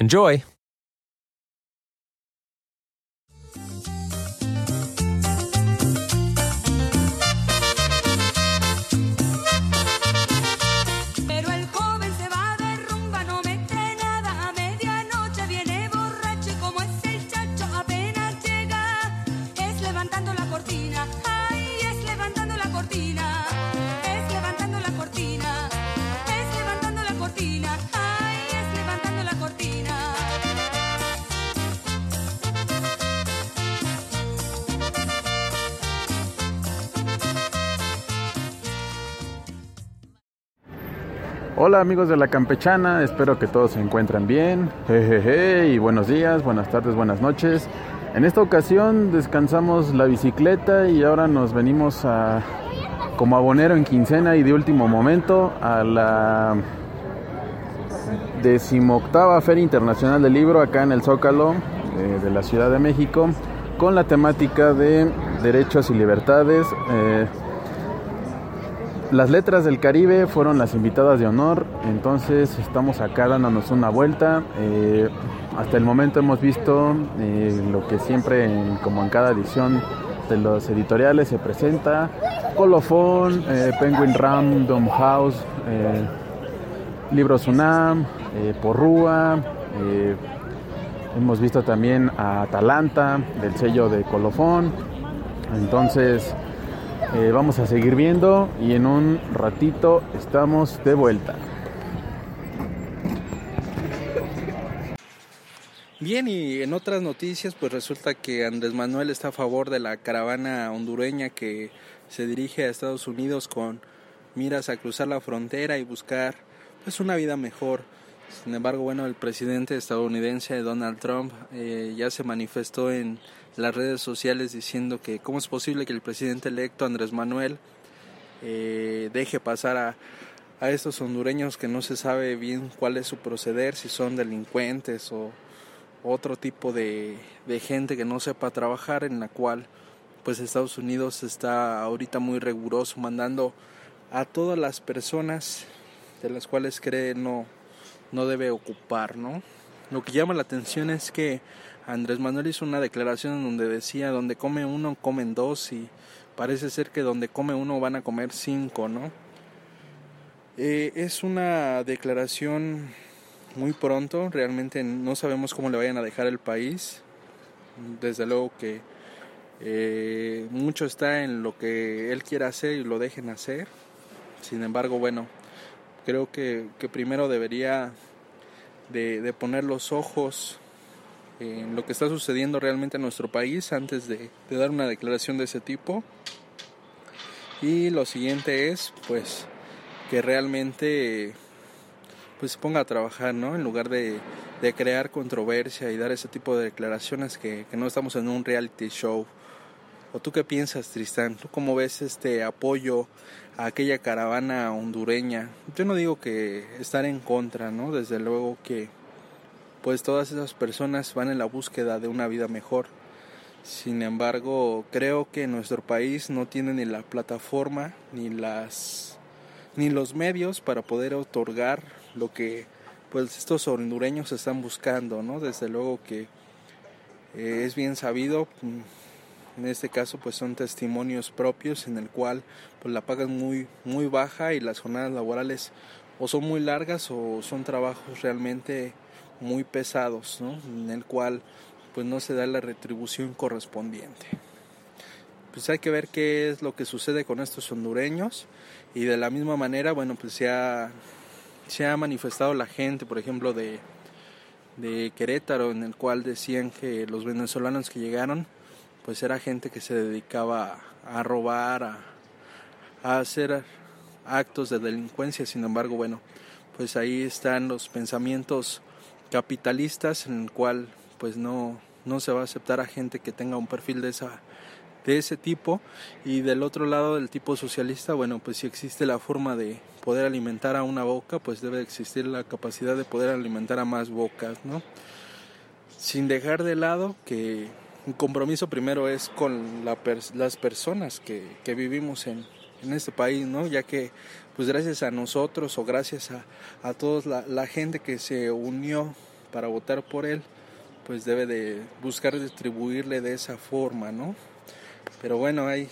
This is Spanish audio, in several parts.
Enjoy! Hola amigos de la campechana, espero que todos se encuentren bien. Jejeje, y buenos días, buenas tardes, buenas noches. En esta ocasión descansamos la bicicleta y ahora nos venimos a como abonero en quincena y de último momento a la decimoctava Feria Internacional del Libro acá en el Zócalo eh, de la Ciudad de México con la temática de derechos y libertades. eh, las letras del Caribe fueron las invitadas de honor, entonces estamos acá dándonos una vuelta. Eh, hasta el momento hemos visto eh, lo que siempre, como en cada edición de los editoriales, se presenta: Colofón, eh, Penguin Random House, Libros UNAM, Porrúa. hemos visto también a Atalanta del sello de Colofón. Entonces. Eh, vamos a seguir viendo y en un ratito estamos de vuelta. Bien, y en otras noticias, pues resulta que Andrés Manuel está a favor de la caravana hondureña que se dirige a Estados Unidos con miras a cruzar la frontera y buscar pues una vida mejor. Sin embargo, bueno, el presidente estadounidense Donald Trump eh, ya se manifestó en las redes sociales diciendo que cómo es posible que el presidente electo Andrés Manuel eh, deje pasar a, a estos hondureños que no se sabe bien cuál es su proceder, si son delincuentes o otro tipo de, de gente que no sepa trabajar, en la cual pues Estados Unidos está ahorita muy riguroso, mandando a todas las personas de las cuales cree no, no debe ocupar, ¿no? Lo que llama la atención es que Andrés Manuel hizo una declaración donde decía, donde come uno, comen dos y parece ser que donde come uno van a comer cinco, ¿no? Eh, es una declaración muy pronto, realmente no sabemos cómo le vayan a dejar el país, desde luego que eh, mucho está en lo que él quiera hacer y lo dejen hacer, sin embargo, bueno, creo que, que primero debería de, de poner los ojos en lo que está sucediendo realmente en nuestro país antes de, de dar una declaración de ese tipo. Y lo siguiente es, pues, que realmente pues se ponga a trabajar, ¿no? En lugar de, de crear controversia y dar ese tipo de declaraciones que, que no estamos en un reality show. ¿O tú qué piensas, Tristán? ¿Tú cómo ves este apoyo aquella caravana hondureña? Yo no digo que estar en contra, ¿no? Desde luego que pues todas esas personas van en la búsqueda de una vida mejor. Sin embargo, creo que nuestro país no tiene ni la plataforma ni las ni los medios para poder otorgar lo que pues estos hondureños están buscando, ¿no? Desde luego que eh, es bien sabido, en este caso pues son testimonios propios en el cual pues la paga es muy muy baja y las jornadas laborales o son muy largas o son trabajos realmente muy pesados, ¿no? En el cual pues no se da la retribución correspondiente. Pues hay que ver qué es lo que sucede con estos hondureños y de la misma manera, bueno, pues se ha, se ha manifestado la gente, por ejemplo, de, de Querétaro, en el cual decían que los venezolanos que llegaron, pues era gente que se dedicaba a, robar, a, a hacer actos de delincuencia, sin embargo, bueno, pues ahí están los pensamientos capitalistas en el cual pues no, no se va a aceptar a gente que tenga un perfil de esa de ese tipo. Y del otro lado del tipo socialista bueno pues si existe la forma de poder alimentar a una boca pues debe existir la capacidad de poder alimentar a más bocas no sin dejar de lado que un compromiso primero es con las personas que, vivimos en, este país no ya que pues gracias a nosotros o gracias a, a toda la, gente que se unió para votar por él pues debe de buscar distribuirle de esa forma, ¿no? Pero bueno, hay,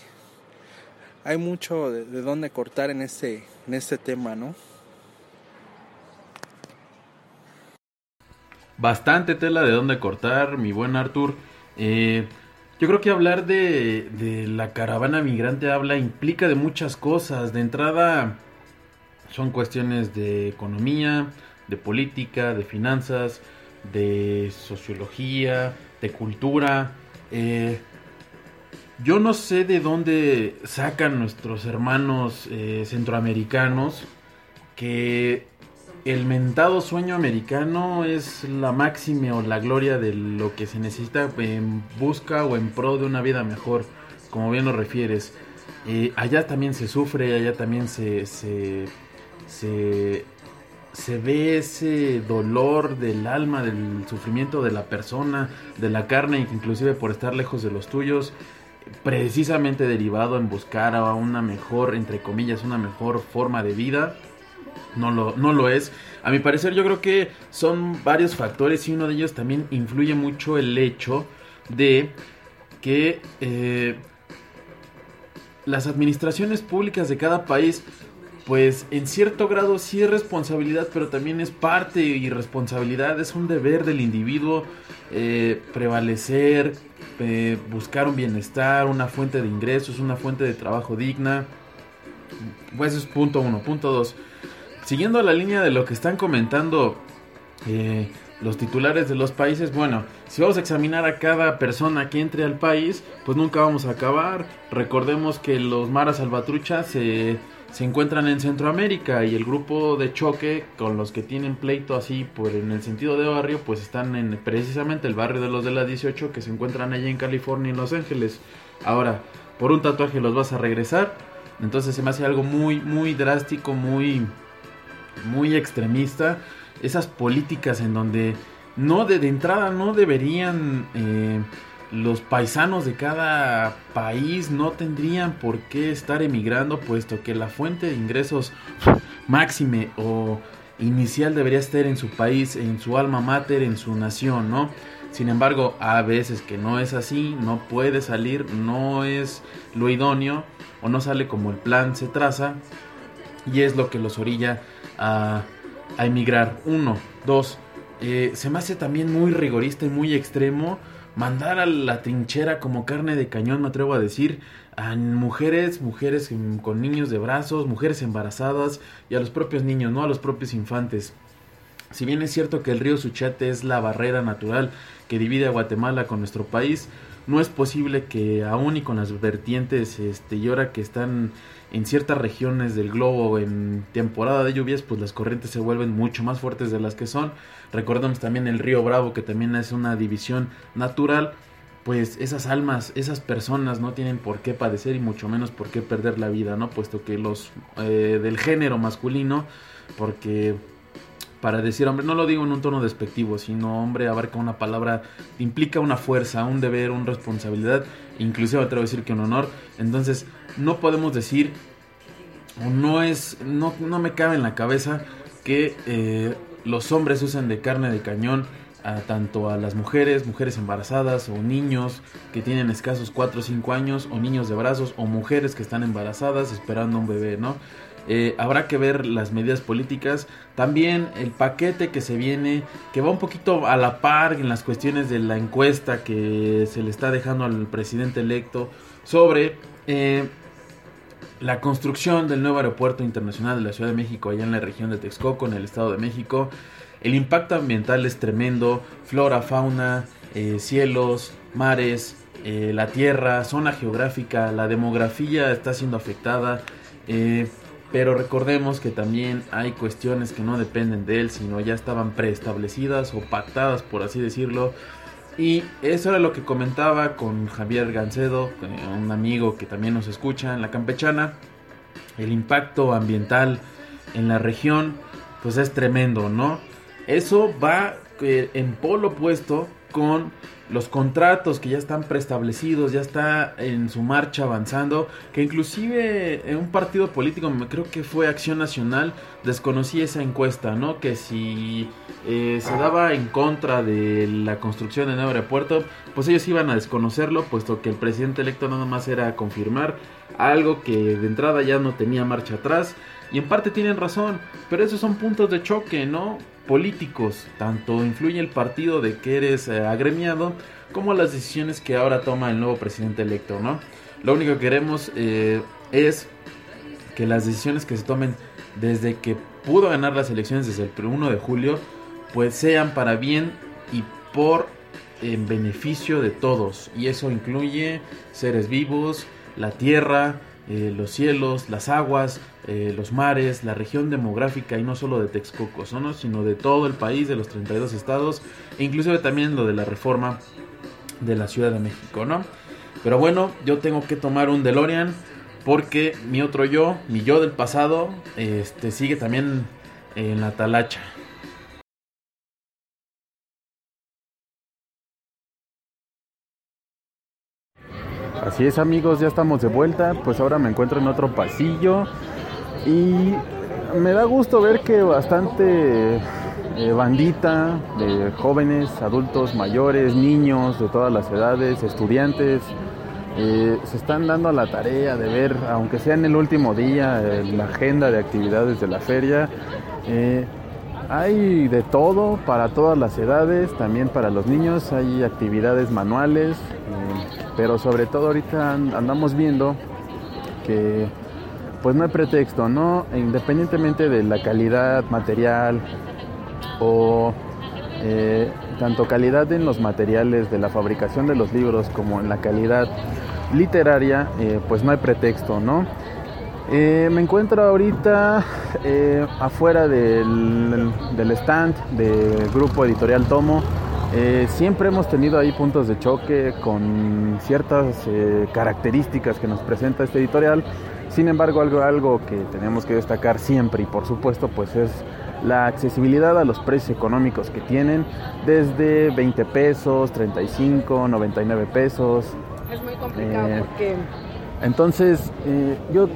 hay mucho de, de dónde cortar en este, en este tema, ¿no? Bastante tela de dónde cortar, mi buen Arthur. Eh, yo creo que hablar de, de la caravana migrante habla implica de muchas cosas. De entrada son cuestiones de economía, de política, de finanzas, de sociología, de cultura. Eh, yo no sé de dónde sacan nuestros hermanos eh, centroamericanos que el mentado sueño americano es la máxima o la gloria de lo que se necesita en busca o en pro de una vida mejor, como bien lo refieres. Eh, allá también se sufre, allá también se, se, se se ve ese dolor del alma, del sufrimiento de la persona, de la carne, inclusive por estar lejos de los tuyos, precisamente derivado en buscar a una mejor, entre comillas, una mejor forma de vida. No lo, no lo es. A mi parecer yo creo que son varios factores y uno de ellos también influye mucho el hecho de que eh, las administraciones públicas de cada país pues en cierto grado sí es responsabilidad, pero también es parte y responsabilidad, es un deber del individuo eh, prevalecer, eh, buscar un bienestar, una fuente de ingresos, una fuente de trabajo digna. Pues es punto uno. Punto dos. Siguiendo la línea de lo que están comentando eh, los titulares de los países, bueno, si vamos a examinar a cada persona que entre al país, pues nunca vamos a acabar. Recordemos que los maras salvatrucha se se encuentran en Centroamérica y el grupo de choque con los que tienen pleito así por en el sentido de barrio pues están en precisamente el barrio de los de la 18 que se encuentran allá en California en Los Ángeles. Ahora, por un tatuaje los vas a regresar, entonces se me hace algo muy muy drástico, muy muy extremista esas políticas en donde no de, entrada no deberían eh, los paisanos de cada país no tendrían por qué estar emigrando, puesto que la fuente de ingresos máxime o inicial debería estar en su país, en su alma mater, en su nación, ¿no? Sin embargo, a veces que no es así, no puede salir, no es lo idóneo o no sale como el plan se traza y es lo que los orilla a, emigrar. Uno, dos, eh, se me hace también muy rigorista y muy extremo mandar a la trinchera como carne de cañón, me atrevo a decir, a mujeres, mujeres con niños de brazos, mujeres embarazadas y a los propios niños, no a los propios infantes. Si bien es cierto que el río Suchate es la barrera natural que divide a Guatemala con nuestro país, no es posible que aún y con las vertientes este, y ahora que están en ciertas regiones del globo en temporada de lluvias, pues las corrientes se vuelven mucho más fuertes de las que son. Recordemos también el río Bravo, que también es una división natural. Pues esas almas, esas personas no tienen por qué padecer y mucho menos por qué perder la vida, ¿no? Puesto que los eh, del género masculino, porque para decir hombre, no lo digo en un tono despectivo, sino hombre abarca una palabra, implica una fuerza, un deber, una responsabilidad, inclusive atrevo a decir que un honor. Entonces, no podemos decir, o no es, no, no me cabe en la cabeza que eh, los hombres usan de carne de cañón a tanto a las mujeres, mujeres embarazadas o niños que tienen escasos 4 o 5 años o niños de brazos o mujeres que están embarazadas esperando un bebé, ¿no? Eh, habrá que ver las medidas políticas. También el paquete que se viene, que va un poquito a la par en las cuestiones de la encuesta que se le está dejando al presidente electo sobre eh, la construcción del nuevo aeropuerto internacional de la Ciudad de México, allá en la región de Texcoco, en el Estado de México. El impacto ambiental es tremendo, flora, fauna, eh, cielos, mares, eh, la tierra, zona geográfica, la demografía está siendo afectada, eh, pero recordemos que también hay cuestiones que no dependen de él, sino ya estaban preestablecidas o pactadas, por así decirlo. Y eso era lo que comentaba con Javier Gancedo, un amigo que también nos escucha en la campechana. El impacto ambiental en la región, pues es tremendo, ¿no? Eso va en polo opuesto con los contratos que ya están preestablecidos, ya está en su marcha avanzando, que inclusive en un partido político, creo que fue Acción Nacional, desconocí esa encuesta, ¿no? Que si eh, se daba en contra de la construcción del nuevo aeropuerto, pues ellos iban a desconocerlo, puesto que el presidente electo nada más era confirmar algo que de entrada ya no tenía marcha atrás. Y en parte tienen razón, pero esos son puntos de choque, ¿no? políticos, tanto influye el partido de que eres eh, agremiado como las decisiones que ahora toma el nuevo presidente electo, ¿no? Lo único que queremos eh, es que las decisiones que se tomen desde que pudo ganar las elecciones desde el 1 de julio, pues sean para bien y por en beneficio de todos. Y eso incluye seres vivos, la tierra, eh, los cielos, las aguas, eh, los mares, la región demográfica y no solo de Texcoco, ¿no? sino de todo el país, de los 32 estados, e inclusive también lo de la reforma de la Ciudad de México, ¿no? Pero bueno, yo tengo que tomar un DeLorean porque mi otro yo, mi yo del pasado, este sigue también en la talacha. Así es amigos, ya estamos de vuelta, pues ahora me encuentro en otro pasillo y me da gusto ver que bastante eh, bandita de jóvenes, adultos, mayores, niños de todas las edades, estudiantes, eh, se están dando a la tarea de ver, aunque sea en el último día, eh, la agenda de actividades de la feria. hay de todo para todas las edades, también para los niños, hay actividades manuales, pero sobre todo ahorita andamos viendo que pues no hay pretexto, ¿no? Independientemente de la calidad material o eh, tanto calidad en los materiales de la fabricación de los libros como en la calidad literaria, eh, pues no hay pretexto, ¿no? Eh, me encuentro ahorita afuera del, del stand del grupo editorial Tomo. Siempre hemos tenido ahí puntos de choque con ciertas características que nos presenta este editorial sin embargo, algo, algo que tenemos que destacar siempre y por supuesto pues es la accesibilidad a los precios económicos que tienen desde 20 pesos, 35, 99 pesos. Es muy complicado eh, porque... Entonces, eh, yo,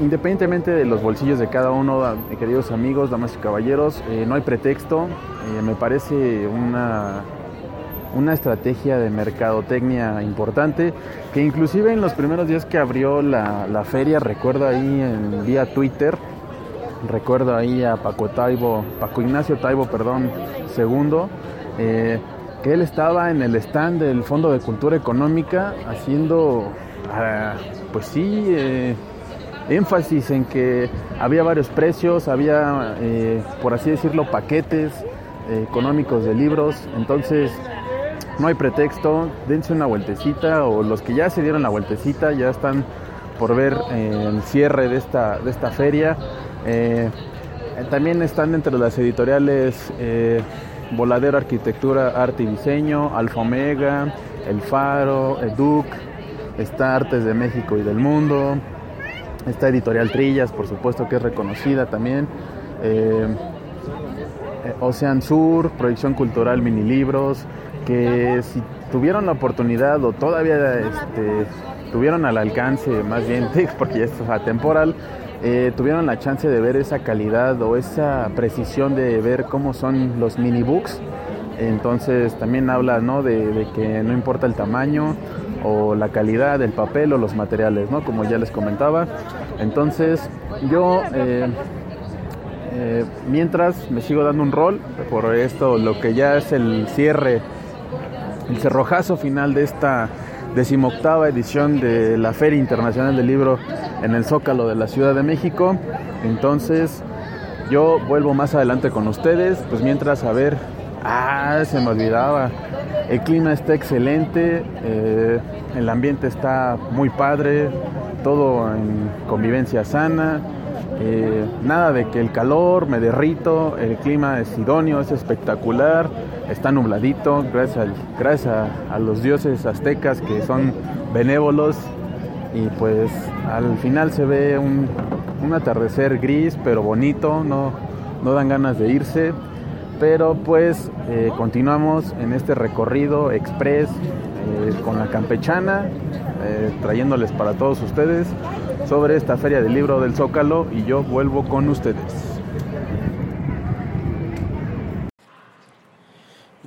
independientemente de los bolsillos de cada uno, queridos amigos, damas y caballeros, eh, no hay pretexto. me parece una una estrategia de mercadotecnia importante, que inclusive en los primeros días que abrió la, feria, recuerdo ahí en vía Twitter, recuerdo ahí a Paco Taibo, Paco Ignacio Taibo, perdón, segundo, eh, que él estaba en el stand del Fondo de Cultura Económica haciendo, ah, pues sí, eh, énfasis en que había varios precios, había, eh, por así decirlo, paquetes económicos de libros, entonces no hay pretexto, dense una vueltecita o los que ya se dieron la vueltecita ya están por ver eh, el cierre de esta, de esta feria. Eh, también están entre las editoriales eh, Voladero Arquitectura, Arte y Diseño, Alfa Omega, El Faro, Educ, está Artes de México y del Mundo, está Editorial Trillas, por supuesto que es reconocida también. Ocean Sur, Proyección Cultural Mini Libros, que si tuvieron la oportunidad o todavía este, tuvieron al alcance, más bien, porque esto es atemporal, eh, tuvieron la chance de ver esa calidad o esa precisión de ver cómo son los mini books. Entonces también habla ¿no? de, que no importa el tamaño o la calidad del papel o los materiales, ¿no? Como ya les comentaba. Entonces yo eh, eh, mientras me sigo dando un rol por esto, lo que ya es el cierre, el cerrojazo final de esta decimoctava edición de la Feria Internacional del Libro en el Zócalo de la Ciudad de México. Entonces yo vuelvo más adelante con ustedes, pues mientras a ver, ah, se me olvidaba, el clima está excelente, eh, el ambiente está muy padre, todo en convivencia sana, eh, nada de que el calor me derrito, el clima es idóneo, es espectacular, está nubladito, gracias, gracias a los dioses aztecas que son benévolos y pues al final se ve un, un atardecer gris pero bonito, no, no dan ganas de irse. Pero pues eh, continuamos en este recorrido express eh, con la campechana, eh, trayéndoles para todos ustedes sobre esta feria del libro del Zócalo y yo vuelvo con ustedes.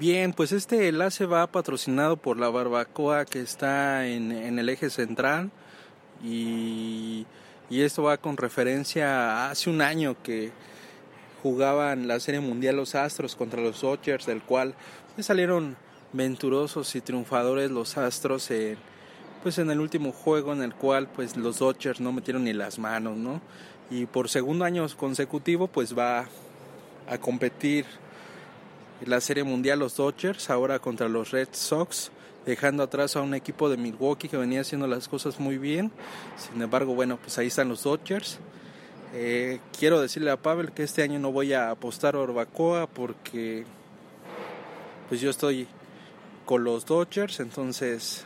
Bien, pues este enlace va patrocinado por la barbacoa que está en, en el eje central y, y esto va con referencia a hace un año que jugaban la Serie Mundial los Astros contra los Dodgers, del cual pues, salieron venturosos y triunfadores los Astros en, pues en el último juego en el cual pues los Dodgers no metieron ni las manos, ¿no? Y por segundo año consecutivo pues va a competir la Serie Mundial los Dodgers ahora contra los Red Sox dejando atrás a un equipo de Milwaukee que venía haciendo las cosas muy bien. Sin embargo, bueno, pues ahí están los Dodgers. Eh, quiero decirle a Pavel que este año no voy a apostar a Orbacoa porque pues yo estoy con los Dodgers, entonces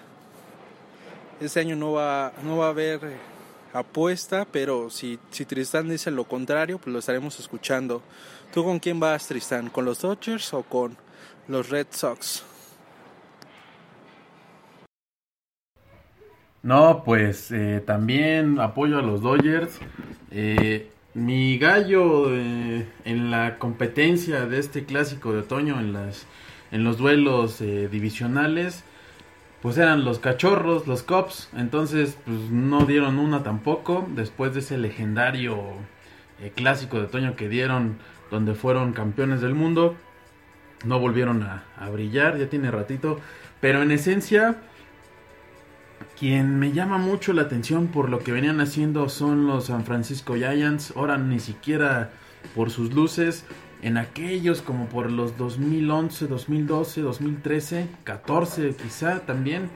este año no va, no va a haber apuesta, pero si, si Tristán dice lo contrario, pues lo estaremos escuchando. ¿Tú con quién vas, Tristán? ¿Con los Dodgers o con los Red Sox? No, pues eh, también apoyo a los Dodgers. Eh, mi gallo eh, en la competencia de este clásico de otoño en las en los duelos divisionales pues eran los cachorros, los cops, entonces pues no dieron una tampoco después de ese legendario eh, clásico de otoño que dieron donde fueron campeones del mundo no volvieron a, a brillar, ya tiene ratito, pero en esencia quien me llama mucho la atención por lo que venían haciendo son los San Francisco Giants. Ahora ni siquiera por sus luces. En aquellos como por los 2011, 2012, 2013, 14 quizá también.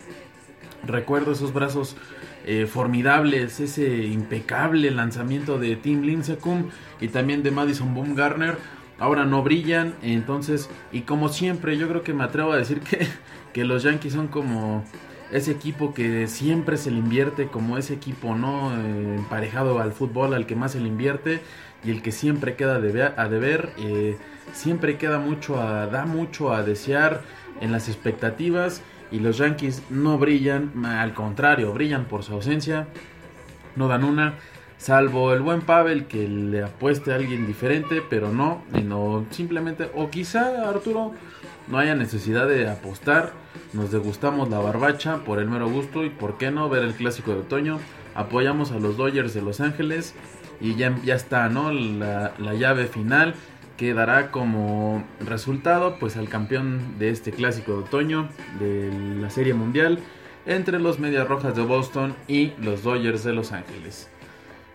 Recuerdo esos brazos eh, formidables, ese impecable lanzamiento de Tim Lincecum y también de Madison Bumgarner. Ahora no brillan, entonces, y como siempre, yo creo que me atrevo a decir que, que los Yankees son como ese equipo que siempre se le invierte como ese equipo no eh, emparejado al fútbol al que más se le invierte y el que siempre queda a deber eh, siempre queda mucho a, da mucho a desear en las expectativas y los Yankees no brillan al contrario brillan por su ausencia no dan una salvo el buen Pavel que le apueste a alguien diferente pero no no simplemente o quizá Arturo no haya necesidad de apostar. Nos degustamos la barbacha por el mero gusto y por qué no ver el clásico de otoño. Apoyamos a los Dodgers de Los Ángeles y ya, ya está, ¿no? La, la llave final que dará como resultado pues al campeón de este clásico de otoño de la Serie Mundial entre los Medias Rojas de Boston y los Dodgers de Los Ángeles.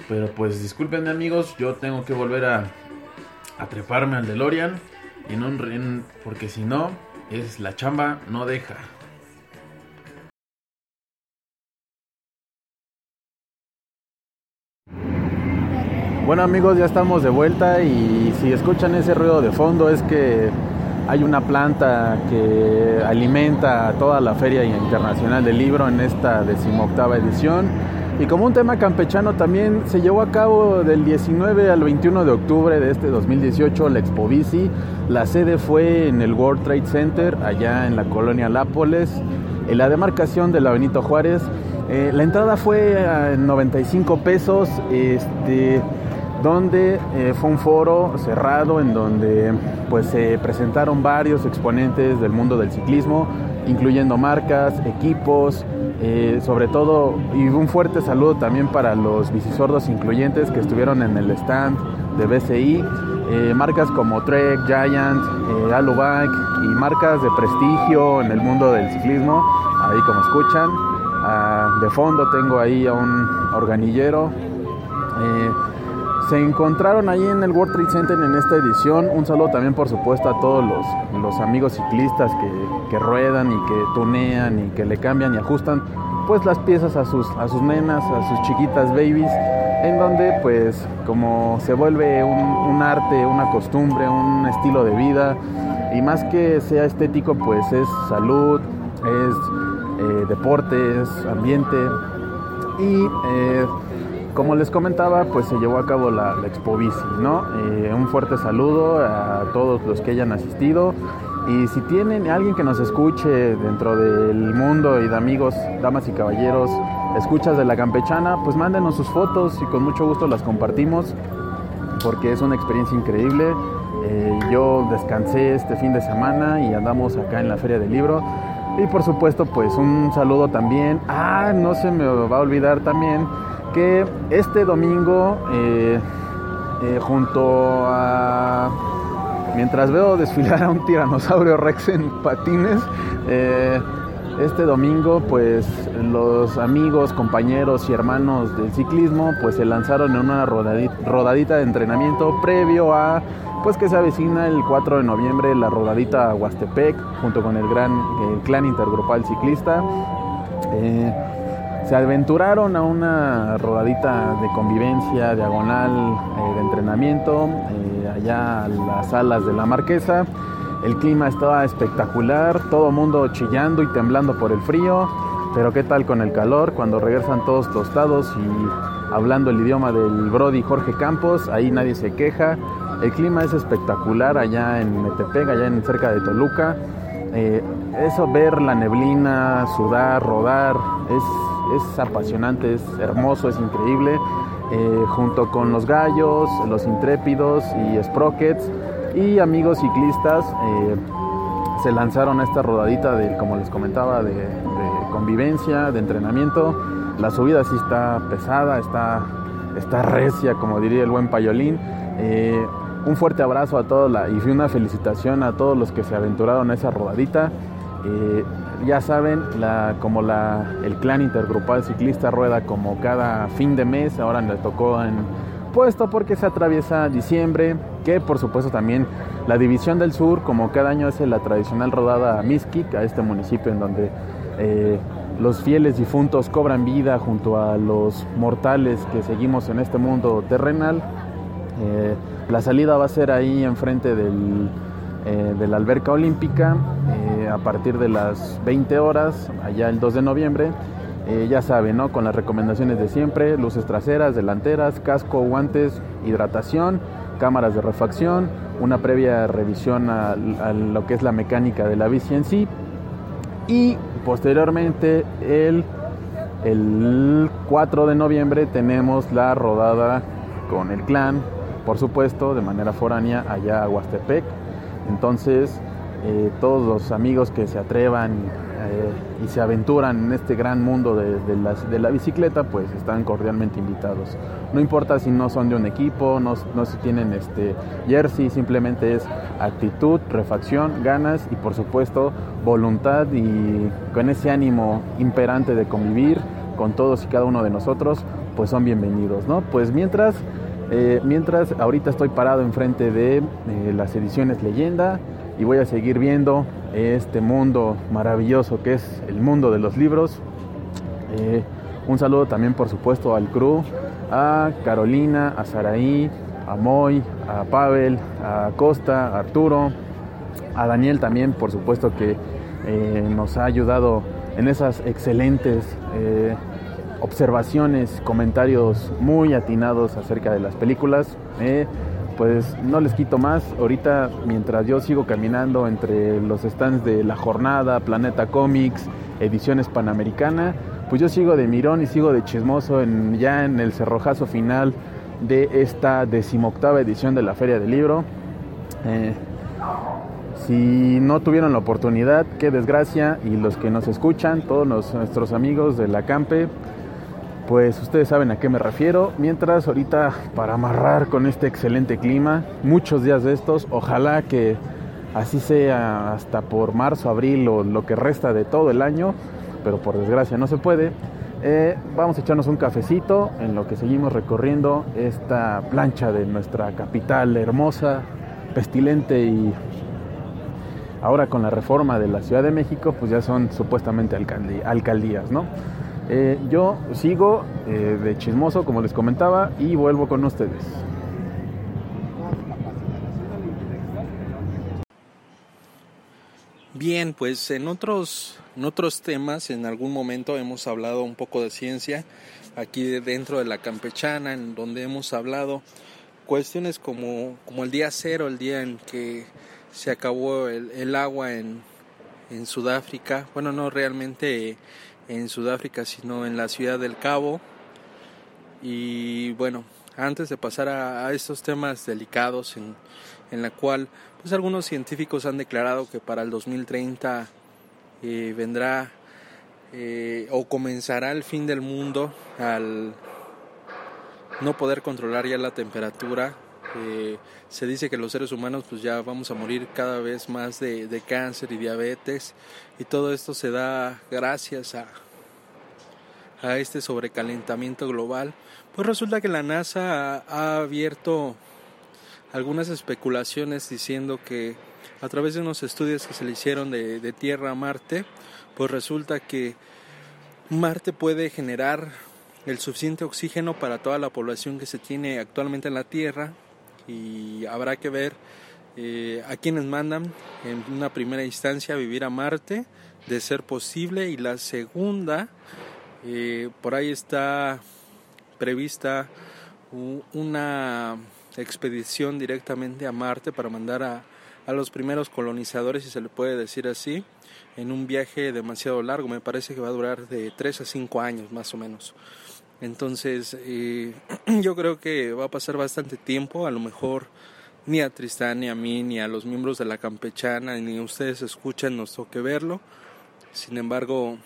Pero pues discúlpenme amigos, yo tengo que volver a, treparme al DeLorean en un porque si no es la chamba no deja. Bueno amigos, ya estamos de vuelta y si escuchan ese ruido de fondo es que hay una planta que alimenta toda la Feria Internacional del Libro en esta decimoctava edición. Y como un tema campechano también se llevó a cabo del 19 al 21 de octubre de este 2018 la Expo Bici. La sede fue en el World Trade Center, allá en la colonia Lápoles, en la demarcación de la Benito Juárez. Eh, la entrada fue a 95 pesos, este, donde eh, fue un foro cerrado en donde pues se presentaron varios exponentes del mundo del ciclismo, incluyendo marcas, equipos, Eh, sobre todo, y un fuerte saludo también para los bicisordos incluyentes que estuvieron en el stand de BCI. Eh, marcas como Trek, Giant, Alubike y marcas de prestigio en el mundo del ciclismo, ahí como escuchan. Ah, de fondo tengo ahí a un organillero. Se encontraron ahí en el World Trade Center en esta edición. Un saludo también, por supuesto, a todos los, los amigos ciclistas que, que, ruedan y que tunean y que le cambian y ajustan pues las piezas a sus, a sus nenas, a sus chiquitas babies, en donde pues como se vuelve un, un arte, una costumbre, un estilo de vida y más que sea estético pues es salud, es eh, deporte, es ambiente y eh, como les comentaba, pues se llevó a cabo la, la Expo Bici, ¿no? Eh, un fuerte saludo a todos los que hayan asistido. Y si tienen alguien que nos escuche dentro del mundo y de amigos, damas y caballeros, escuchas de la campechana, pues mándenos sus fotos y con mucho gusto las compartimos porque es una experiencia increíble. Eh, yo descansé este fin de semana y andamos acá en la Feria del Libro. Y por supuesto, pues un saludo también. Ah, no se me va a olvidar también que este domingo, eh, eh, junto a mientras veo desfilar a un tiranosaurio rex en patines, eh, este domingo pues los amigos, compañeros y hermanos del ciclismo pues se lanzaron en una rodadita, de entrenamiento previo a pues que se avecina el 4 de noviembre la rodadita Huastepec junto con el gran clan intergrupal ciclista. Eh, se aventuraron a una rodadita de convivencia diagonal eh, de entrenamiento eh, allá a las salas de la marquesa. El clima estaba espectacular, todo mundo chillando y temblando por el frío, pero qué tal con el calor cuando regresan todos tostados y hablando el idioma del Brody Jorge Campos, ahí nadie se queja. El clima es espectacular allá en Metepec, allá en cerca de Toluca. Eh, eso ver la neblina, sudar, rodar, es es apasionante, es hermoso, es increíble. Eh, junto con los gallos, los intrépidos y sprockets y amigos ciclistas eh, se lanzaron a esta rodadita de, como les comentaba, de, convivencia, de entrenamiento. La subida sí está pesada, está, está recia, como diría el buen payolín. Eh, un fuerte abrazo a todos y una felicitación a todos los que se aventuraron a esa rodadita. Ya saben, como el clan intergrupal ciclista rueda como cada fin de mes, ahora le tocó en puesto porque se atraviesa diciembre, que por supuesto también la División del Sur, como cada año hace la tradicional rodada a Miskik, a este municipio en donde eh, los fieles difuntos cobran vida junto a los mortales que seguimos en este mundo terrenal. Eh, la salida va a ser ahí enfrente del eh, de la alberca olímpica a partir de las 20 horas, allá el 2 de noviembre. Eh, ya saben, ¿no? Con las recomendaciones de siempre, luces traseras, delanteras, casco, guantes, hidratación, cámaras de refacción, una previa revisión a, lo que es la mecánica de la bici en sí y posteriormente el, el 4 de noviembre tenemos la rodada con el clan, por supuesto, de manera foránea allá a Huastepec. Entonces, eh, todos los amigos que se atrevan eh, y se aventuran en este gran mundo de, la, bicicleta, pues están cordialmente invitados. No importa si no son de un equipo, no, si tienen este jersey, simplemente es actitud, refacción, ganas y por supuesto voluntad y con ese ánimo imperante de convivir con todos y cada uno de nosotros, pues son bienvenidos, ¿no? Pues mientras eh, mientras ahorita estoy parado enfrente de las ediciones leyenda y voy a seguir viendo este mundo maravilloso que es el mundo de los libros. Eh, un saludo también por supuesto al crew, a Carolina, a Saraí, a Moy, a Pavel, a Costa, a Arturo, a Daniel también por supuesto que nos ha ayudado en esas excelentes observaciones, comentarios muy atinados acerca de las películas. Pues no les quito más. Ahorita, mientras yo sigo caminando entre los stands de La Jornada, Planeta Comics, Ediciones Panamericana, pues yo sigo de mirón y sigo de chismoso en, ya en el cerrojazo final de esta decimoctava edición de la Feria del Libro. Eh, Si no tuvieron la oportunidad, qué desgracia. Y los que nos escuchan, todos nuestros amigos de la Campe, pues ustedes saben a qué me refiero. Mientras ahorita para amarrar con este excelente clima, muchos días de estos, ojalá que así sea hasta por marzo, abril o lo que resta de todo el año, pero por desgracia no se puede. Eh, vamos a echarnos un cafecito en lo que seguimos recorriendo esta plancha de nuestra capital hermosa, pestilente y ahora con la reforma de la Ciudad de México, pues ya son supuestamente alcaldías, ¿no? Eh, yo sigo eh, de chismoso, como les comentaba, y vuelvo con ustedes. Bien, pues en otros, en otros temas, en algún momento hemos hablado un poco de ciencia, aquí de- dentro de la campechana, en donde hemos hablado cuestiones como, como el día cero, el día en que se acabó el, el agua en, en Sudáfrica, bueno, no realmente en Sudáfrica, sino en la ciudad del Cabo. Y bueno, antes de pasar a, estos temas delicados en, en la cual pues algunos científicos han declarado que para el 2030 eh, vendrá eh, o comenzará el fin del mundo al no poder controlar ya la temperatura. Eh, se dice que los seres humanos pues ya vamos a morir cada vez más de, cáncer y diabetes y todo esto se da gracias a, a este sobrecalentamiento global. Pues resulta que la NASA ha, abierto algunas especulaciones diciendo que a través de unos estudios que se le hicieron de Tierra a Marte, pues resulta que Marte puede generar el suficiente oxígeno para toda la población que se tiene actualmente en la Tierra y habrá que ver eh, a quienes mandan en una primera instancia a vivir a Marte, de ser posible, y la segunda, eh, por ahí está prevista una expedición directamente a Marte para mandar a, a los primeros colonizadores, si se le puede decir así, en un viaje demasiado largo. Me parece que va a durar de 3 a 5 años más o menos. Entonces, eh, yo creo que va a pasar bastante tiempo, a lo mejor ni a Tristán, ni a mí, ni a los miembros de la campechana, ni ustedes escuchan, nos toque verlo. Sin embargo,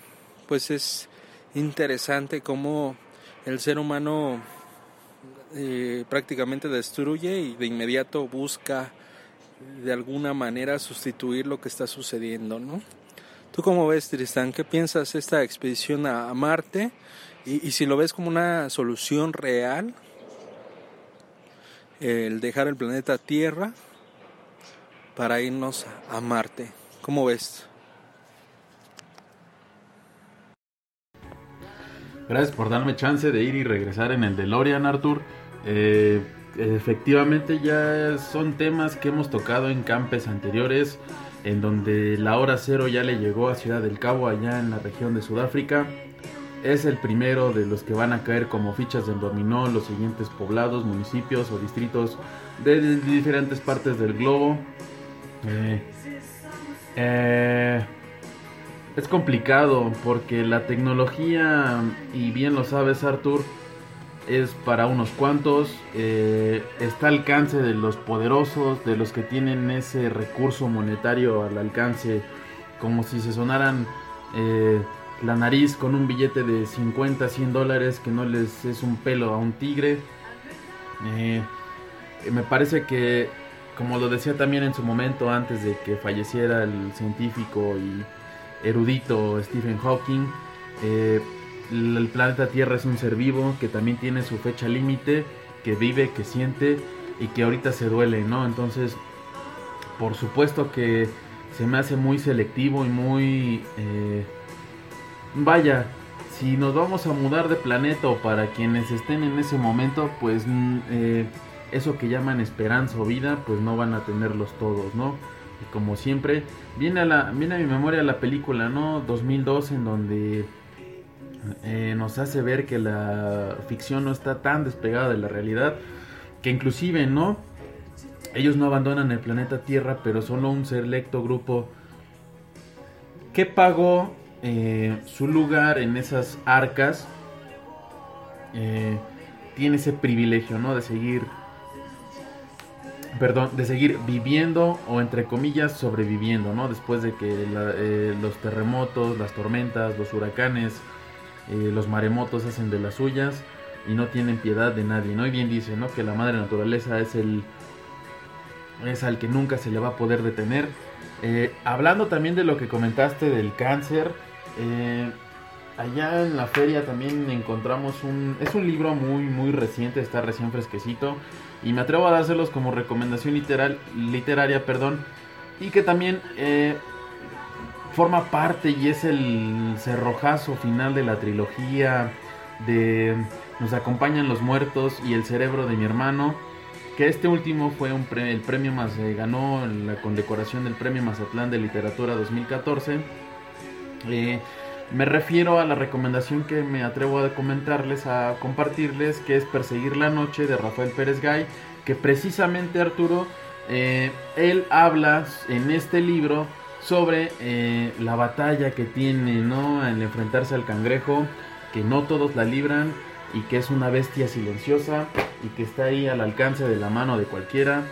pues es interesante cómo el ser humano eh, prácticamente destruye y de inmediato busca de alguna manera sustituir lo que está sucediendo, ¿no? ¿Tú cómo ves, Tristán? ¿Qué piensas esta expedición a, a Marte? Y, si lo ves como una solución real, el dejar el planeta Tierra para irnos a Marte. ¿Cómo ves? Gracias por darme chance de ir y regresar en el DeLorean, Arthur. Eh, efectivamente ya son temas que hemos tocado en campes anteriores, en donde la hora cero ya le llegó a Ciudad del Cabo, allá en la región de Sudáfrica. Es el primero de los que van a caer como fichas del dominó los siguientes poblados, municipios o distritos de, diferentes partes del globo. Eh, eh, es complicado porque la tecnología, y bien lo sabes Arthur, es para unos cuantos, eh, está al alcance de los poderosos, de los que tienen ese recurso monetario al alcance, como si se sonaran la nariz con un billete de 50, 100 dólares que no les es un pelo a un tigre. Eh, me parece que, como lo decía también en su momento antes de que falleciera el científico y erudito Stephen Hawking, eh, el planeta Tierra es un ser vivo que también tiene su fecha límite, que vive, que siente y que ahorita se duele, ¿no? Entonces, por supuesto que se me hace muy selectivo y muy... eh, vaya, si nos vamos a mudar de planeta o para quienes estén en ese momento, pues mm, eh, eso que llaman esperanza o vida, pues no van a tenerlos todos, ¿no? Y como siempre, viene a, la, mi memoria la película, ¿no? 2002, en donde eh, nos hace ver que la ficción no está tan despegada de la realidad, que inclusive, ¿no? Ellos no abandonan el planeta Tierra, pero solo un selecto grupo que pagó eh, su lugar en esas arcas eh, tiene ese privilegio, ¿no? De seguir perdón, de seguir viviendo o entre comillas sobreviviendo, ¿no? Después de que eh, los terremotos, las tormentas, los huracanes, los maremotos hacen de las suyas y no tienen piedad de nadie, ¿no? Y bien dice, ¿no? Que la madre naturaleza es el es al que nunca se le va a poder detener. Hablando también de lo que comentaste del cáncer, eh, allá en la feria también encontramos un... Es un libro muy, muy reciente, está recién fresquecito. Y me atrevo a dárselos como recomendación literal, literaria, perdón. Y que también eh, forma parte y es el cerrojazo final de la trilogía de Nos acompañan los muertos y el cerebro de mi hermano. Que este último fue un el premio más, eh, ganó la condecoración del premio Mazatlán de Literatura 2014. Eh, me refiero a la recomendación que me atrevo a comentarles, a compartirles, que es Perseguir la Noche de Rafael Pérez Gay, que precisamente Arturo, eh, él habla en este libro sobre eh, la batalla que tiene, ¿no? Al enfrentarse al cangrejo, que no todos la libran y que es una bestia silenciosa y que está ahí al alcance de la mano de cualquiera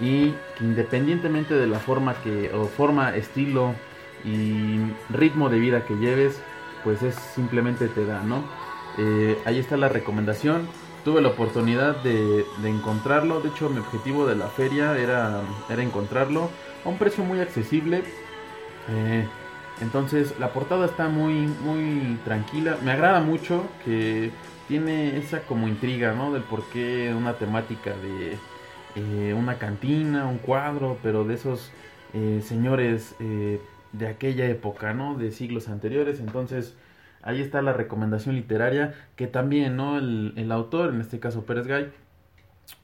y que independientemente de la forma que o forma, estilo y ritmo de vida que lleves, pues es simplemente te da, ¿no? Eh, ahí está la recomendación. Tuve la oportunidad de, encontrarlo. De hecho, mi objetivo de la feria era, era encontrarlo a un precio muy accesible. Eh, entonces, la portada está muy, muy tranquila. Me agrada mucho que tiene esa como intriga, ¿no? Del por qué una temática de eh, una cantina, un cuadro, pero de esos señores de aquella época, ¿no? De siglos anteriores. Entonces, ahí está la recomendación literaria que también, ¿no? El, autor, en este caso Pérez Gay,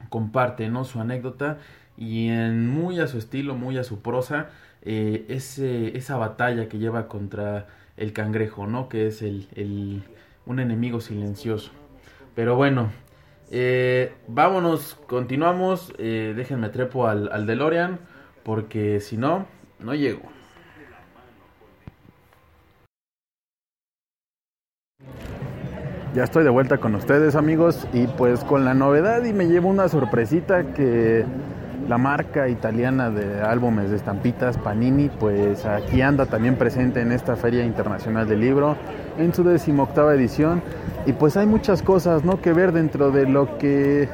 comparte, ¿no? Su anécdota y en muy a su estilo, muy a su prosa, eh, ese, esa batalla que lleva contra el cangrejo, ¿no? Que es el, el- un enemigo silencioso. Pero bueno, eh, vámonos, continuamos. eh, déjenme trepo al, al DeLorean, porque si no, no llego. Ya estoy de vuelta con ustedes amigos y pues con la novedad y me llevo una sorpresita que la marca italiana de álbumes de estampitas Panini pues aquí anda también presente en esta Feria Internacional del Libro en su decimoctava edición y pues hay muchas cosas ¿no? que ver dentro de lo que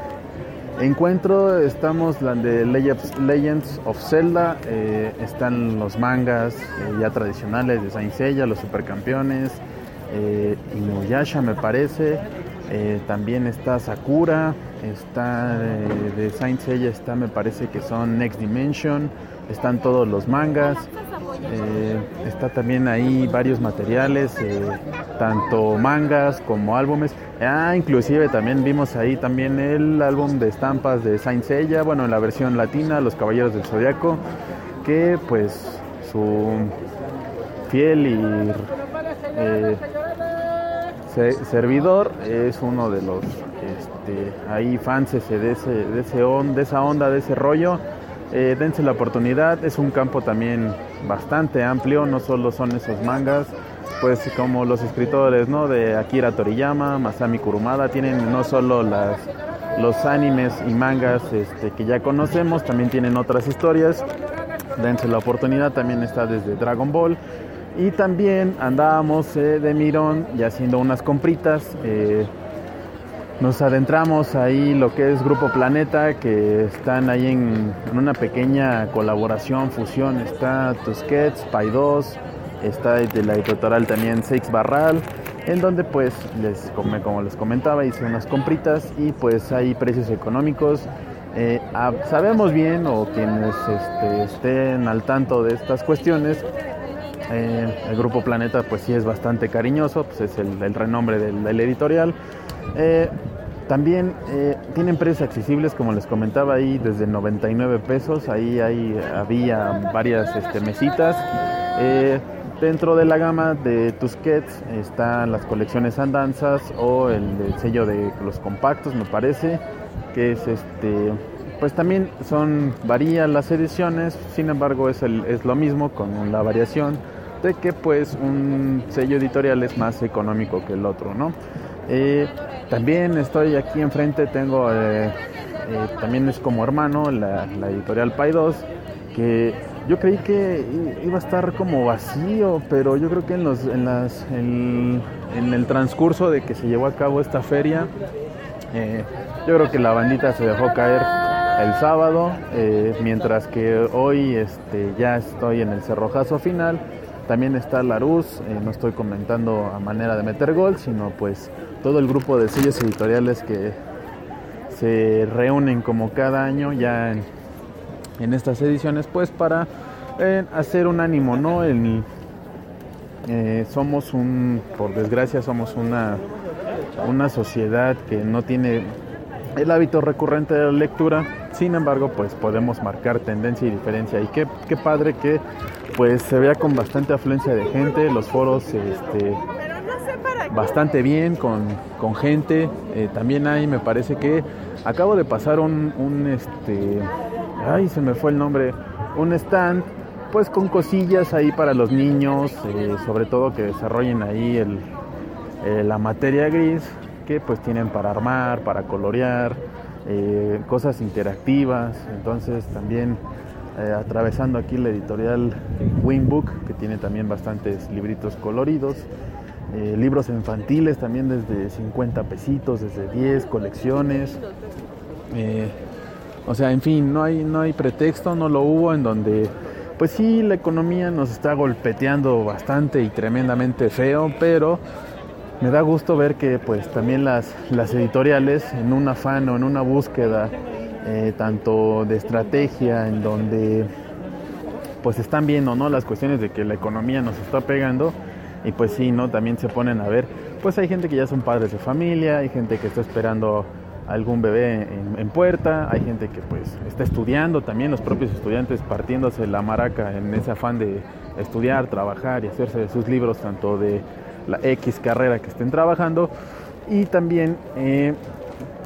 encuentro estamos la de Legends, of Zelda eh, están los mangas eh, ya tradicionales de Saint Seiya, los supercampeones eh, Inuyasha me parece, eh, también está Sakura, está eh, de Saint Seiya, está me parece que son Next Dimension, están todos los mangas, eh, está también ahí varios materiales, tanto mangas como álbumes, ah, inclusive también vimos ahí también el álbum de estampas de Saint Seiya, bueno en la versión latina, Los Caballeros del Zodiaco, que pues su fiel y servidor es uno de los este, ahí fans de, ese, de, ese on- de esa onda, de ese rollo. Eh, dense la oportunidad, es un campo también bastante amplio, no solo son esos mangas, pues como los escritores ¿no? de Akira Toriyama, Masami Kurumada, tienen no solo las, los animes y mangas este, que ya conocemos, también tienen otras historias, dense la oportunidad, también está desde Dragon Ball. Y también andábamos eh, de mirón y haciendo unas compritas. eh, nos adentramos ahí lo que es Grupo Planeta, que están ahí en, una pequeña colaboración, fusión. Está Tusquets, Pai 2, está de la editorial también Seix Barral, en donde pues, les, como, les comentaba, hice unas compritas y pues hay precios económicos. Eh, sabemos bien, o quienes este, estén al tanto de estas cuestiones, eh, el Grupo Planeta pues sí es bastante cariñoso, pues es el, renombre del, editorial. Eh, también eh, tienen precios accesibles, como les comentaba ahí, desde 99 pesos. Ahí, ahí había varias este, mesitas. Dentro de la gama de Tusquets están las colecciones Andanzas o el sello de los compactos, me parece, que es este pues también son varían las ediciones, sin embargo es, el, es lo mismo con la variación de que pues un sello editorial es más económico que el otro, ¿no? Eh, también estoy aquí enfrente, tengo eh, eh, también es como hermano la, editorial Pay 2, que yo creí que iba a estar como vacío, pero yo creo que en, los, en, las, en, en el transcurso de que se llevó a cabo esta feria, eh, yo creo que la bandita se dejó caer el sábado, eh, mientras que hoy este, ya estoy en el cerrojazo final. También está Laruz, eh, no estoy comentando a manera de meter gol, sino pues todo el grupo de sellos editoriales que se reúnen como cada año ya en, en estas ediciones, pues para eh, hacer un ánimo, ¿no? El- eh, somos un, por desgracia, somos una, una sociedad que no tiene el hábito recurrente de la lectura, sin embargo, pues podemos marcar tendencia y diferencia. Y qué, qué padre que pues se vea con bastante afluencia de gente, los foros este, bastante bien con, con gente. Eh, también hay, me parece que acabo de pasar un, un, este, ay, se me fue el nombre, un stand, pues con cosillas ahí para los niños, eh, sobre todo que desarrollen ahí el, eh, la materia gris, que pues tienen para armar, para colorear, eh, cosas interactivas. Entonces también eh, atravesando aquí la editorial Winbook, que tiene también bastantes libritos coloridos. Eh, libros infantiles también desde 50 pesitos, desde 10 colecciones. O sea, en fin, no hay, no hay pretexto, no lo hubo en donde, pues sí, la economía nos está golpeteando bastante y tremendamente feo, pero me da gusto ver que pues también las, las editoriales en un afán o en una búsqueda eh, tanto de estrategia en donde pues están viendo no las cuestiones de que la economía nos está pegando y pues sí no también se ponen a ver. Pues hay gente que ya son padres de familia hay gente que está esperando algún bebé en, en puerta hay gente que pues está estudiando también los propios estudiantes partiéndose la maraca en ese afán de estudiar trabajar y hacerse de sus libros tanto de la X carrera que estén trabajando y también eh,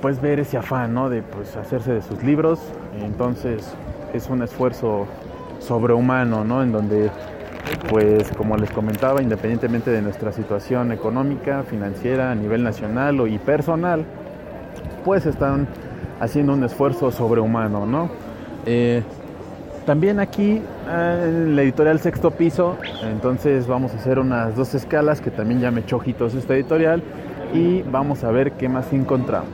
pues ver ese afán ¿no? de pues hacerse de sus libros entonces es un esfuerzo sobrehumano ¿no? en donde pues como les comentaba independientemente de nuestra situación económica financiera a nivel nacional y personal pues están haciendo un esfuerzo sobrehumano ¿no? Eh, también aquí eh, en la editorial Sexto Piso, entonces vamos a hacer unas dos escalas que también ya me esta editorial y vamos a ver qué más encontramos.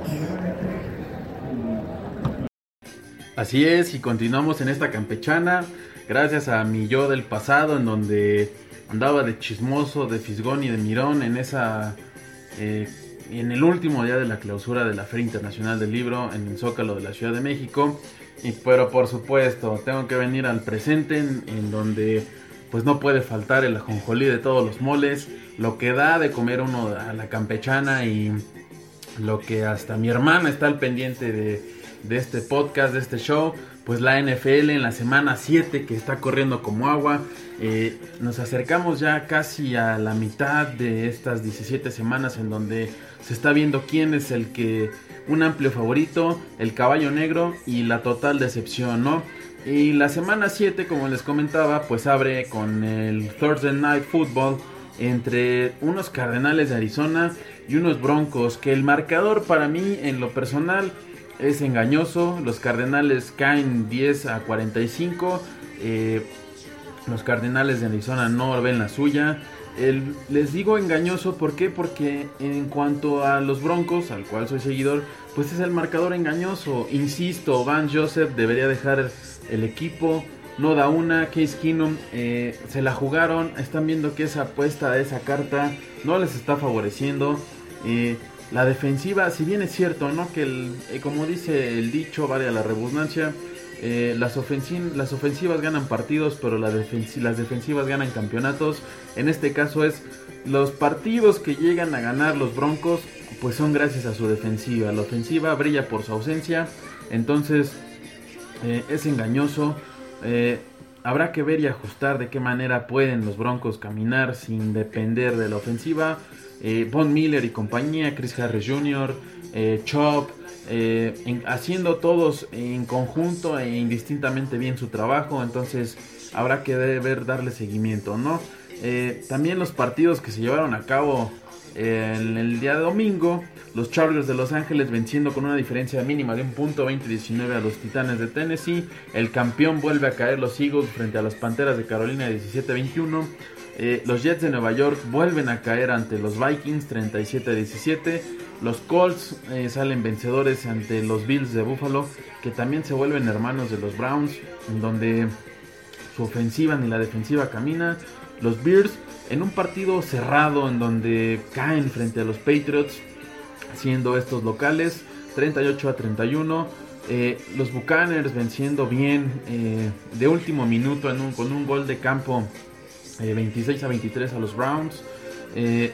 Así es, y continuamos en esta campechana, gracias a mi yo del pasado, en donde andaba de chismoso, de fisgón y de mirón en esa, eh, en el último día de la clausura de la Feria Internacional del Libro en el Zócalo de la Ciudad de México. Y pero por supuesto, tengo que venir al presente, en, donde pues no puede faltar el ajonjolí de todos los moles, lo que da de comer uno a la campechana y lo que hasta mi hermana está al pendiente de, de este podcast, de este show, pues la NFL en la semana 7 que está corriendo como agua. Eh, nos acercamos ya casi a la mitad de estas 17 semanas en donde se está viendo quién es el que un amplio favorito, el caballo negro y la total decepción, ¿no? Y la semana 7, como les comentaba, pues abre con el Thursday Night Football entre unos Cardenales de Arizona y unos Broncos, que el marcador para mí en lo personal es engañoso. Los Cardenales caen 10 a 45. eh, los Cardenales de Arizona no ven la suya. El- les digo engañoso, ¿por qué? Porque en cuanto a los Broncos, al cual soy seguidor, pues es el marcador engañoso. Insisto, Van Joseph debería dejar el equipo. No da una, Case Keenum eh, se la jugaron. Están viendo que esa apuesta, esa carta, no les está favoreciendo. Eh, la defensiva, si bien es cierto, ¿no? Que el- eh, como dice el dicho, vale a la redundancia, eh, las, las ofensivas ganan partidos, pero la defensi- las defensivas ganan campeonatos. En este caso es los partidos que llegan a ganar los Broncos, pues son gracias a su defensiva. La ofensiva brilla por su ausencia, entonces eh, es engañoso. Eh, habrá que ver y ajustar de qué manera pueden los Broncos caminar sin depender de la ofensiva. Von Miller y compañía, Chris Harris Jr., Chop, eh, en- haciendo todos en conjunto e indistintamente bien su trabajo. Entonces habrá que ver darle seguimiento, ¿no? Eh, también los partidos que se llevaron a cabo En el día de domingo, los Chargers de Los Ángeles venciendo con una diferencia mínima de un punto 20-19 a los Titanes de Tennessee. El campeón vuelve a caer los Eagles frente a las Panteras de Carolina 17-21. Eh, los Jets de Nueva York vuelven a caer ante los Vikings 37-17. Los Colts eh, salen vencedores ante los Bills de Buffalo, que también se vuelven hermanos de los Browns, en donde su ofensiva ni la defensiva camina. Los Bears en un partido cerrado en donde caen frente a los Patriots, siendo estos locales 38 a 31. Eh, los Buccaneers venciendo bien eh, de último minuto con un gol de campo 26 a 23 a los Browns.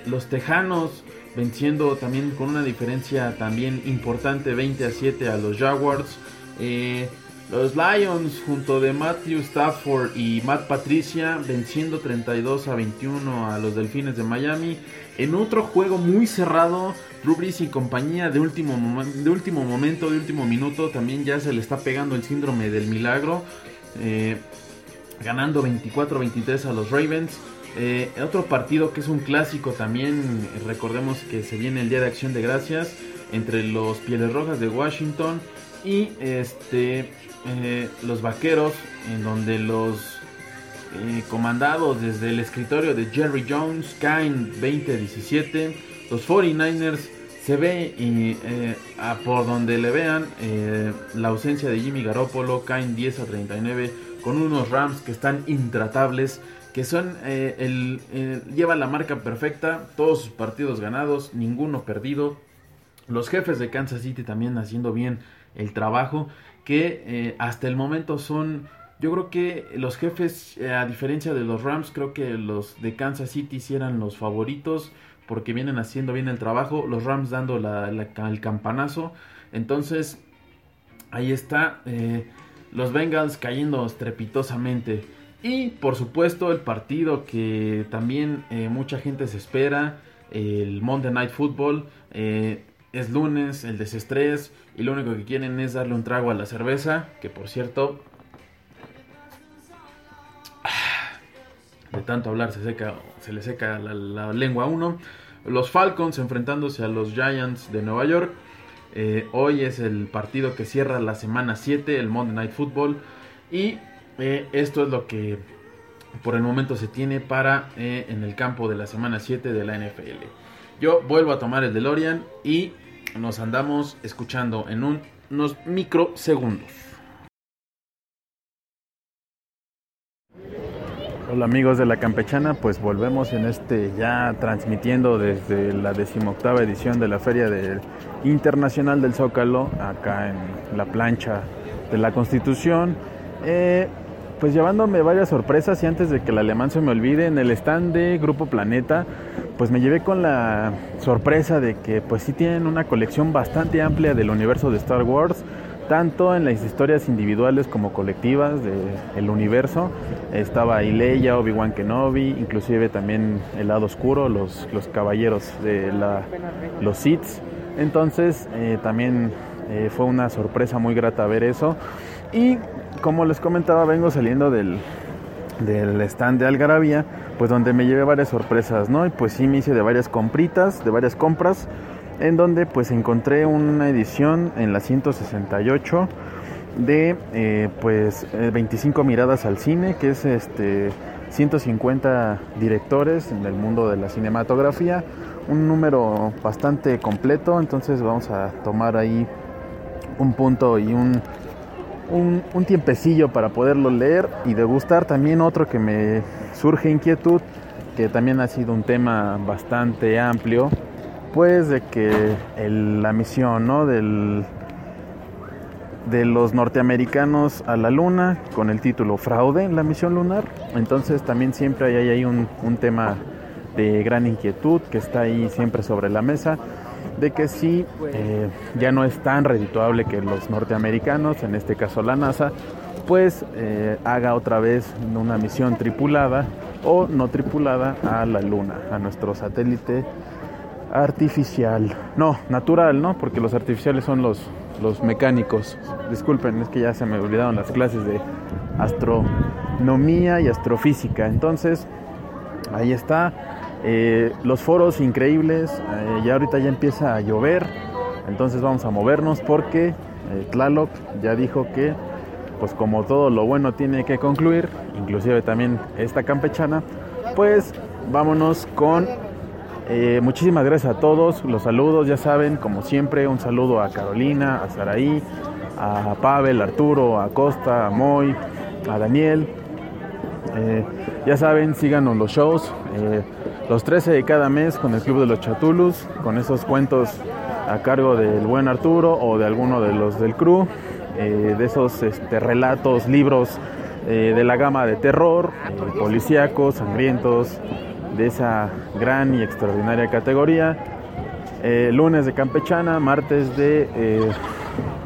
los Tejanos venciendo también con una diferencia también importante 20 a 7 a los Jaguars. Eh, los Lions junto de Matthew Stafford y Matt Patricia venciendo 32 a 21 a los Delfines de Miami. En otro juego muy cerrado, Rubris y compañía de último, de último momento, de último minuto, también ya se le está pegando el síndrome del milagro. Eh, ganando 24-23 a los Ravens. Eh, otro partido que es un clásico también, recordemos que se viene el Día de Acción de Gracias entre los Pieles Rojas de Washington y este eh, los Vaqueros, en donde los eh, comandados desde el escritorio de Jerry Jones caen 20-17. Los 49ers se ve y por donde le vean la ausencia de Jimmy Garoppolo caen 10 a 39 con unos Rams que están intratables que son eh, el, lleva la marca perfecta, todos sus partidos ganados, ninguno perdido. Los jefes de Kansas City también haciendo bien el trabajo, que eh, hasta el momento son, yo creo que los jefes, eh, a diferencia de los Rams, creo que los de Kansas City sí eran los favoritos porque vienen haciendo bien el trabajo, los Rams dando el campanazo, entonces ahí está, los Bengals cayendo estrepitosamente. Y por supuesto el partido que también eh, mucha gente se espera, el Monday Night Football. Eh, es lunes, el desestrés y lo único que quieren es darle un trago a la cerveza, que por cierto, de tanto hablar se, seca, se le seca la, lengua a uno. Los Falcons enfrentándose a los Giants de Nueva York. Eh, hoy es el partido que cierra la semana 7, el Monday Night Football. Y eh, esto es lo que por el momento se tiene para eh, en el campo de la semana 7 de la NFL. Yo vuelvo a tomar el DeLorean y nos andamos escuchando en unos microsegundos. Hola amigos de la Campechana, pues volvemos en este ya transmitiendo desde la decimoctava edición de la Feria Internacional del Zócalo, acá en la plancha de la Constitución. Eh, pues llevándome varias sorpresas y antes de que el alemán se me olvide, en el stand de Grupo Planeta, pues me llevé con la sorpresa de que pues sí tienen una colección bastante amplia del universo de Star Wars, tanto en las historias individuales como colectivas del universo. Estaba Leia, Obi-Wan Kenobi, inclusive también el lado oscuro, los, los caballeros de la, los Sith. Entonces eh, también eh, fue una sorpresa muy grata ver eso. Y como les comentaba, vengo saliendo del, del stand de Algarabía, pues donde me llevé varias sorpresas, ¿no? Y pues sí me hice de varias compritas, de varias compras, en donde pues encontré una edición en la 168 de eh, pues 25 eh, miradas al cine, que es este 150 directores en el mundo de la cinematografía, un número bastante completo, entonces vamos a tomar ahí un punto y un un, tiempecillo para poderlo leer y degustar. También otro que me surge inquietud, que también ha sido un tema bastante amplio, de que la misión ¿no? Del, de los norteamericanos a la luna con el título Fraude en la misión lunar. Entonces también siempre hay un, un tema de gran inquietud que está ahí siempre sobre la mesa de que sí eh, ya no es tan redituable que los norteamericanos, en este caso la NASA, pues eh, haga otra vez una misión tripulada o no tripulada a la Luna, a nuestro satélite artificial. No, natural, ¿no? Porque los artificiales son los, los mecánicos. Disculpen, es que ya se me olvidaron las clases de astronomía y astrofísica. Entonces, ahí está. Eh, los foros increíbles, eh, ya ahorita ya empieza a llover, entonces vamos a movernos porque eh, Tlaloc ya dijo que pues como todo lo bueno tiene que concluir, inclusive también esta campechana, pues vámonos con eh, muchísimas gracias a todos, los saludos, ya saben, como siempre, un saludo a Carolina, a Saraí, a Pavel, a Arturo, a Costa, a Moy, a Daniel. Eh, ya saben, síganos los shows, eh, los 13 de cada mes con el Club de los Chatulus, con esos cuentos a cargo del buen Arturo o de alguno de los del crew, de esos este, relatos, libros de la gama de terror, policíacos, sangrientos, de esa gran y extraordinaria categoría. Eh, lunes de campechana, martes de eh,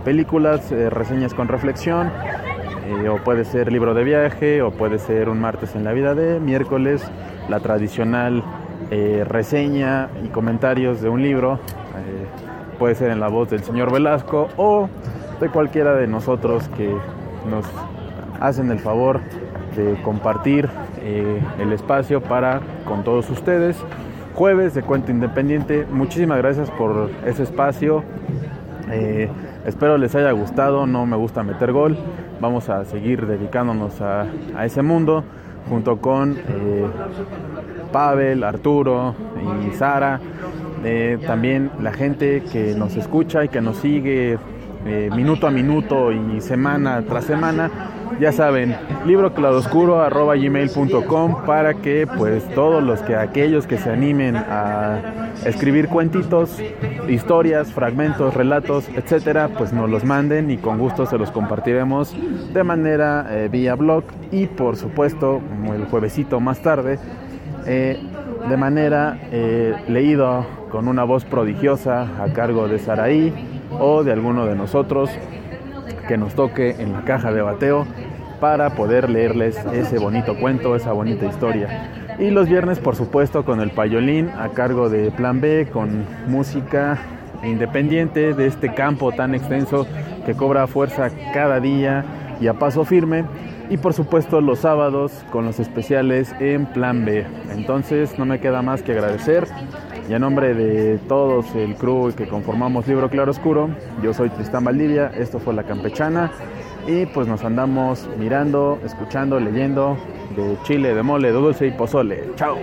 películas, eh, reseñas con reflexión, o puede ser libro de viaje, o puede ser un martes en la vida de, miércoles la tradicional reseña y comentarios de un libro, puede ser en la voz del señor Velasco o de cualquiera de nosotros que nos hacen el favor de compartir eh, el espacio para con todos ustedes. Jueves de Cuento Independiente, muchísimas gracias por ese espacio. Eh, espero les haya gustado, no me gusta meter gol. Vamos a seguir dedicándonos a, a ese mundo junto con eh, Pavel, Arturo y Sara. También la gente que nos escucha y que nos sigue minuto a minuto y semana tras semana. Ya saben, librocladoscuro.gmail.com para que pues todos los que aquellos que se animen a escribir cuentitos, historias, fragmentos, relatos, etcétera, pues nos los manden y con gusto se los compartiremos de manera eh, vía blog y por supuesto el juevesito más tarde eh, de manera eh, leído con una voz prodigiosa a cargo de Saraí o de alguno de nosotros que nos toque en la caja de bateo para poder leerles ese bonito cuento, esa bonita historia. Y los viernes, por supuesto, con el payolín a cargo de Plan B, con música independiente de este campo tan extenso que cobra fuerza cada día y a paso firme. Y por supuesto los sábados con los especiales en Plan B. Entonces no me queda más que agradecer. Y a nombre de todos el crew que conformamos Libro Claro Oscuro, yo soy Tristán Valdivia, esto fue La Campechana. Y pues nos andamos mirando, escuchando, leyendo de chile, de mole, de dulce y pozole. Chao.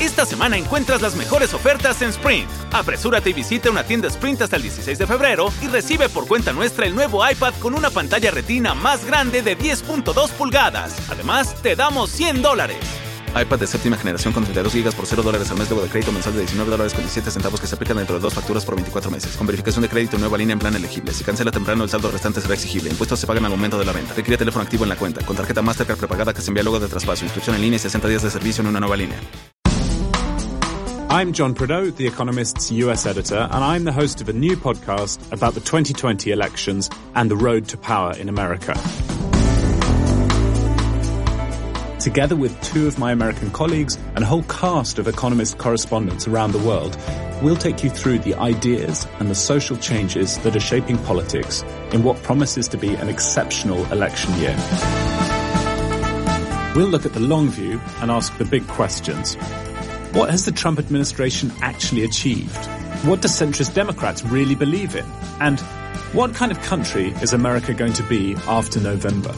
Esta semana encuentras las mejores ofertas en Sprint. Apresúrate y visita una tienda Sprint hasta el 16 de febrero y recibe por cuenta nuestra el nuevo iPad con una pantalla retina más grande de 10.2 pulgadas. Además, te damos 100 dólares. iPad de séptima generación con 32 GB por 0 dólares al mes luego de crédito mensual de 19 dólares con 17 centavos que se aplican dentro de dos facturas por 24 meses. Con verificación de crédito nueva línea en plan elegible. Si cancela temprano, el saldo restante será exigible. Impuestos se pagan al momento de la venta. Requiere teléfono activo en la cuenta. Con tarjeta Mastercard prepagada que se envía luego de traspaso. Inscripción en línea y 60 días de servicio en una nueva línea. I'm John Prideaux, The Economist's US editor, and I'm the host of a new podcast about the 2020 elections and the road to power in America. Together with two of my American colleagues and a whole cast of Economist correspondents around the world, we'll take you through the ideas and the social changes that are shaping politics in what promises to be an exceptional election year. We'll look at the long view and ask the big questions. What has the Trump administration actually achieved? What do centrist Democrats really believe in? And what kind of country is America going to be after November?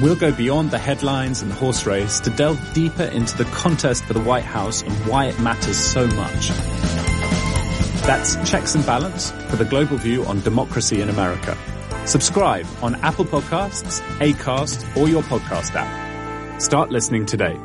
We'll go beyond the headlines and the horse race to delve deeper into the contest for the White House and why it matters so much. That's Checks and Balance for the global view on democracy in America. Subscribe on Apple Podcasts, Acast, or your podcast app. Start listening today.